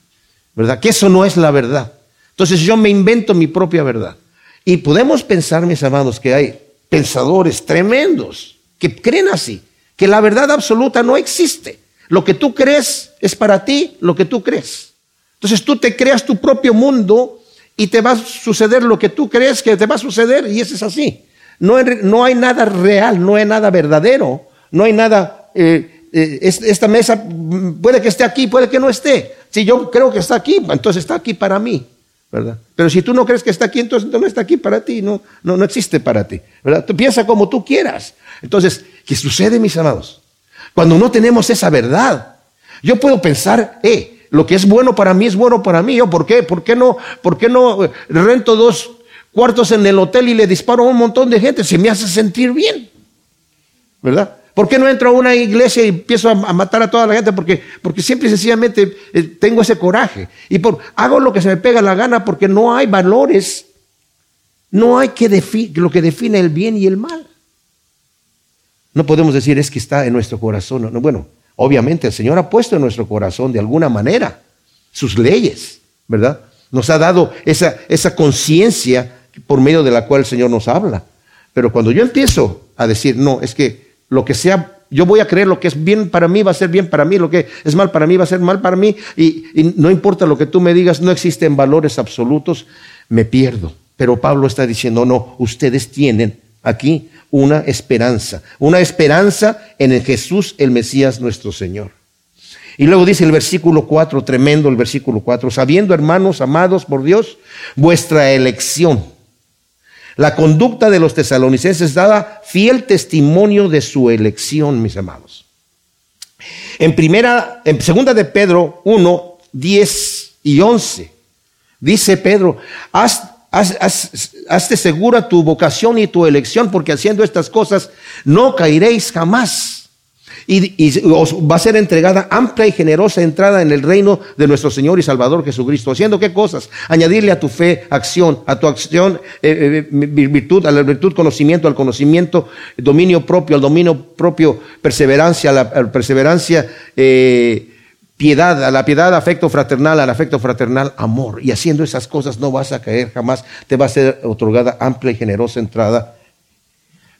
¿verdad? Que eso no es la verdad. Entonces yo me invento mi propia verdad. Y podemos pensar, mis amados, que hay pensadores tremendos que creen así, que la verdad absoluta no existe. Lo que tú crees es para ti lo que tú crees. Entonces tú te creas tu propio mundo y te va a suceder lo que tú crees que te va a suceder y eso es así. No, no hay nada real, no hay nada verdadero, no hay nada... Eh, eh, esta mesa puede que esté aquí, puede que no esté. Si yo creo que está aquí, entonces está aquí para mí, ¿verdad? Pero si tú no crees que está aquí, entonces no está aquí para ti, no, no, no existe para ti, ¿verdad? Piensa como tú quieras. Entonces, ¿qué sucede, mis amados? Cuando no tenemos esa verdad, yo puedo pensar, eh, lo que es bueno para mí es bueno para mí. ¿Yo por qué? ¿Por qué no, por qué no eh, rento dos cuartos en el hotel y le disparo a un montón de gente? Se me hace sentir bien, ¿verdad? ¿Por qué no entro a una iglesia y empiezo a, matar a toda la gente? Porque, porque siempre y sencillamente eh, tengo ese coraje. Y por, hago lo que se me pega la gana porque no hay valores, no hay que lo que define el bien y el mal. No podemos decir es que está en nuestro corazón. No, bueno, obviamente el Señor ha puesto en nuestro corazón de alguna manera sus leyes, ¿verdad? Nos ha dado esa, esa conciencia por medio de la cual el Señor nos habla. Pero cuando yo empiezo a decir, no, es que lo que sea, yo voy a creer lo que es bien para mí va a ser bien para mí, lo que es mal para mí va a ser mal para mí, y, no importa lo que tú me digas, no existen valores absolutos, me pierdo. Pero Pablo está diciendo, no, ustedes tienen aquí una esperanza, una esperanza en el Jesús, el Mesías nuestro Señor. Y luego dice el versículo 4, tremendo el versículo 4, sabiendo hermanos amados por Dios, vuestra elección. La conducta de los tesalonicenses daba fiel testimonio de su elección, mis amados. En primera, en segunda de Pedro 1, 10 y 11, dice Pedro, haz hazte segura tu vocación y tu elección, porque haciendo estas cosas no caeréis jamás. Y, os va a ser entregada amplia y generosa entrada en el reino de nuestro Señor y Salvador Jesucristo. ¿Haciendo qué cosas? Añadirle a tu fe acción, a tu acción eh, eh, virtud, a la virtud conocimiento, al conocimiento dominio propio, al dominio propio perseverancia, a la, perseverancia eh, piedad, a la piedad afecto fraternal, al afecto fraternal amor. Y haciendo esas cosas no vas a caer jamás, te va a ser otorgada amplia y generosa entrada.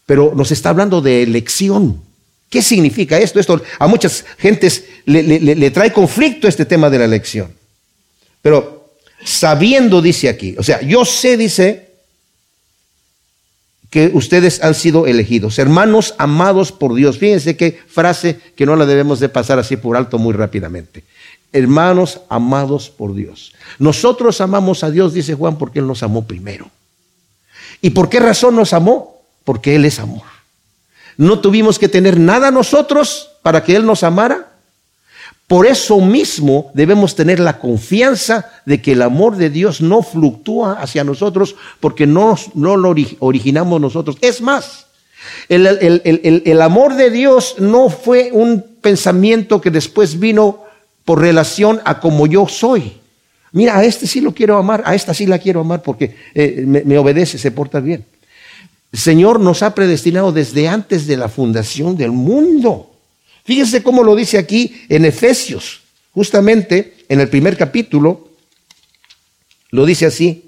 Pero nos está hablando de elección. ¿Qué significa esto? Esto a muchas gentes le, trae conflicto este tema de la elección. Pero sabiendo, dice aquí, o sea, yo sé, dice, que ustedes han sido elegidos, hermanos amados por Dios. Fíjense qué frase que no la debemos de pasar así por alto muy rápidamente. Hermanos amados por Dios. Nosotros amamos a Dios, dice Juan, porque Él nos amó primero. ¿Y por qué razón nos amó? Porque Él es amor. No tuvimos que tener nada nosotros para que Él nos amara. Por eso mismo debemos tener la confianza de que el amor de Dios no fluctúa hacia nosotros porque no, no lo originamos nosotros. Es más, el, amor de Dios no fue un pensamiento que después vino por relación a como yo soy. Mira, a este sí lo quiero amar, a esta sí la quiero amar porque eh, me, me obedece, se porta bien. El Señor nos ha predestinado desde antes de la fundación del mundo. Fíjense cómo lo dice aquí en Efesios, justamente en el primer capítulo, lo dice así.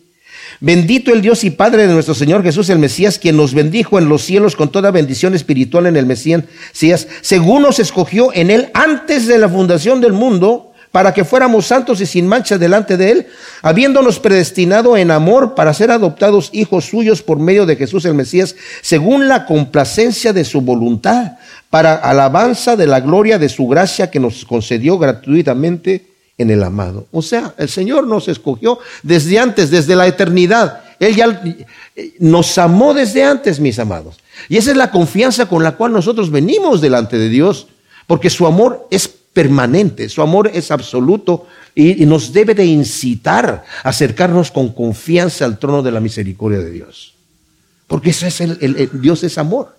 Bendito el Dios y Padre de nuestro Señor Jesús el Mesías, quien nos bendijo en los cielos con toda bendición espiritual en el Mesías, según nos escogió en él antes de la fundación del mundo, para que fuéramos santos y sin mancha delante de Él, habiéndonos predestinado en amor para ser adoptados hijos suyos por medio de Jesús el Mesías, según la complacencia de su voluntad, para alabanza de la gloria de su gracia que nos concedió gratuitamente en el amado. O sea, el Señor nos escogió desde antes, desde la eternidad. Él ya nos amó desde antes, mis amados. Y esa es la confianza con la cual nosotros venimos delante de Dios, porque su amor es permanente, su amor es absoluto y, nos debe de incitar a acercarnos con confianza al trono de la misericordia de Dios. Porque eso es el Dios es amor.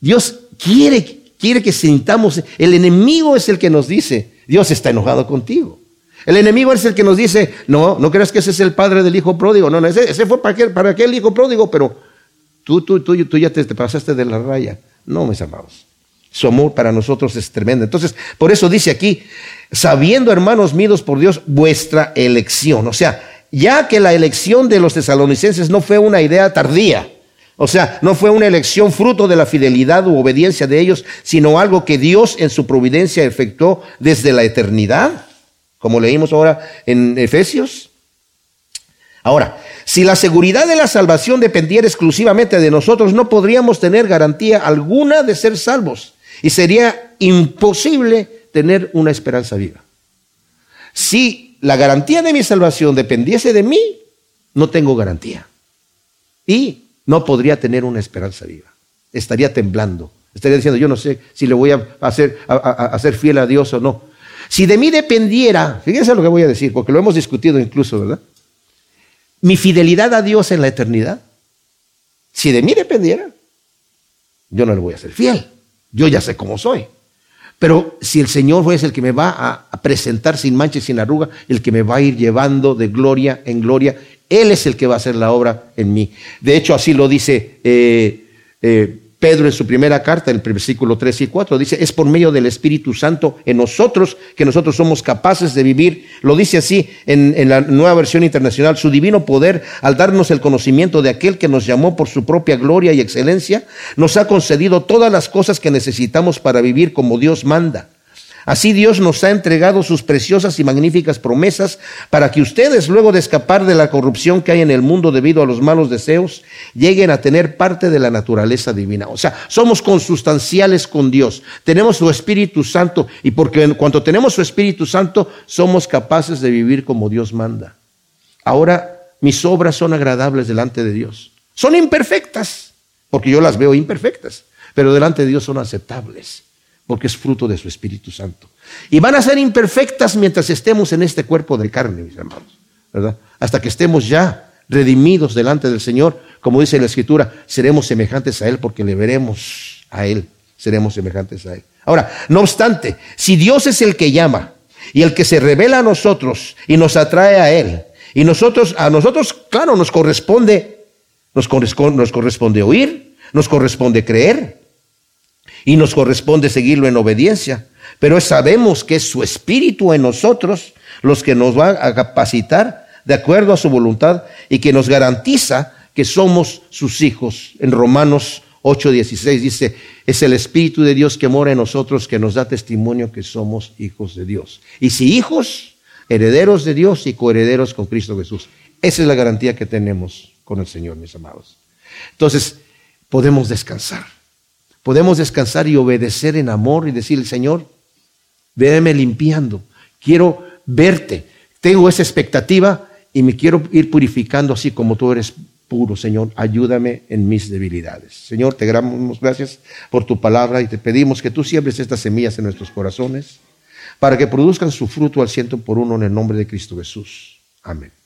Dios quiere, quiere que sintamos, el enemigo es el que nos dice, Dios está enojado contigo. El enemigo es el que nos dice, no, no creas que ese es el padre del hijo pródigo, no, no, ese, fue para aquel, para aquel hijo pródigo, pero tú, tú, tú, tú ya te, te pasaste de la raya. No, mis amados. Su amor para nosotros es tremendo. Entonces, por eso dice aquí, sabiendo, hermanos míos, por Dios, vuestra elección. O sea, ya que la elección de los tesalonicenses no fue una idea tardía, O sea, no fue una elección fruto de la fidelidad u obediencia de ellos, sino algo que Dios en su providencia efectuó desde la eternidad, como leímos ahora en Efesios. Ahora, si la seguridad de la salvación dependiera exclusivamente de nosotros, no podríamos tener garantía alguna de ser salvos y sería imposible tener una esperanza viva. Si la garantía de mi salvación dependiese de mí, no tengo garantía. Y no podría tener una esperanza viva. Estaría temblando. Estaría diciendo, yo no sé si le voy a hacer, fiel a Dios o no. Si de mí dependiera, fíjense lo que voy a decir, porque lo hemos discutido incluso, ¿verdad? Mi fidelidad a Dios en la eternidad, si de mí dependiera, yo no le voy a ser fiel. Yo ya sé cómo soy. Pero si el Señor es el que me va a presentar sin mancha y sin arruga, el que me va a ir llevando de gloria en gloria él es el que va a hacer la obra en mí. De hecho, así lo dice eh, eh, Pedro en su primera carta, en el versículo 3 y 4. Dice, es por medio del Espíritu Santo en nosotros que nosotros somos capaces de vivir. Lo dice así en, en la nueva versión internacional, su divino poder, al darnos el conocimiento de aquel que nos llamó por su propia gloria y excelencia, nos ha concedido todas las cosas que necesitamos para vivir como Dios manda Así Dios nos ha entregado sus preciosas y magníficas promesas para que ustedes, luego de escapar de la corrupción que hay en el mundo debido a los malos deseos, lleguen a tener parte de la naturaleza divina. O sea, somos consustanciales con Dios. Tenemos su Espíritu Santo y porque en cuanto tenemos su Espíritu Santo, somos capaces de vivir como Dios manda. Ahora, mis obras son agradables delante de Dios. Son imperfectas, porque yo las veo imperfectas, pero delante de Dios son aceptables porque es fruto de su Espíritu Santo. Y van a ser imperfectas mientras estemos en este cuerpo de carne, mis hermanos, ¿verdad? Hasta que estemos ya redimidos delante del Señor, como dice la Escritura, seremos semejantes a Él porque le veremos a Él, seremos semejantes a Él. Ahora, no obstante, si Dios es el que llama y el que se revela a nosotros y nos atrae a Él, y nosotros, a nosotros, claro, nos corresponde, nos corresponde, nos corresponde oír, nos corresponde creer, y nos corresponde seguirlo en obediencia. Pero sabemos que es su espíritu en nosotros los que nos va a capacitar de acuerdo a su voluntad y que nos garantiza que somos sus hijos. En Romanos 8:16 dice, es el Espíritu de Dios que mora en nosotros que nos da testimonio que somos hijos de Dios. Y si hijos, herederos de Dios y coherederos con Cristo Jesús. Esa es la garantía que tenemos con el Señor, mis amados. Entonces, podemos descansar podemos descansar y obedecer en amor y decirle, Señor, véeme limpiando, quiero verte, tengo esa expectativa y me quiero ir purificando así como tú eres puro, Señor, ayúdame en mis debilidades. Señor, te damos gracias por tu palabra y te pedimos que tú siembres estas semillas en nuestros corazones para que produzcan su fruto al ciento por uno en el nombre de Cristo Jesús. Amén.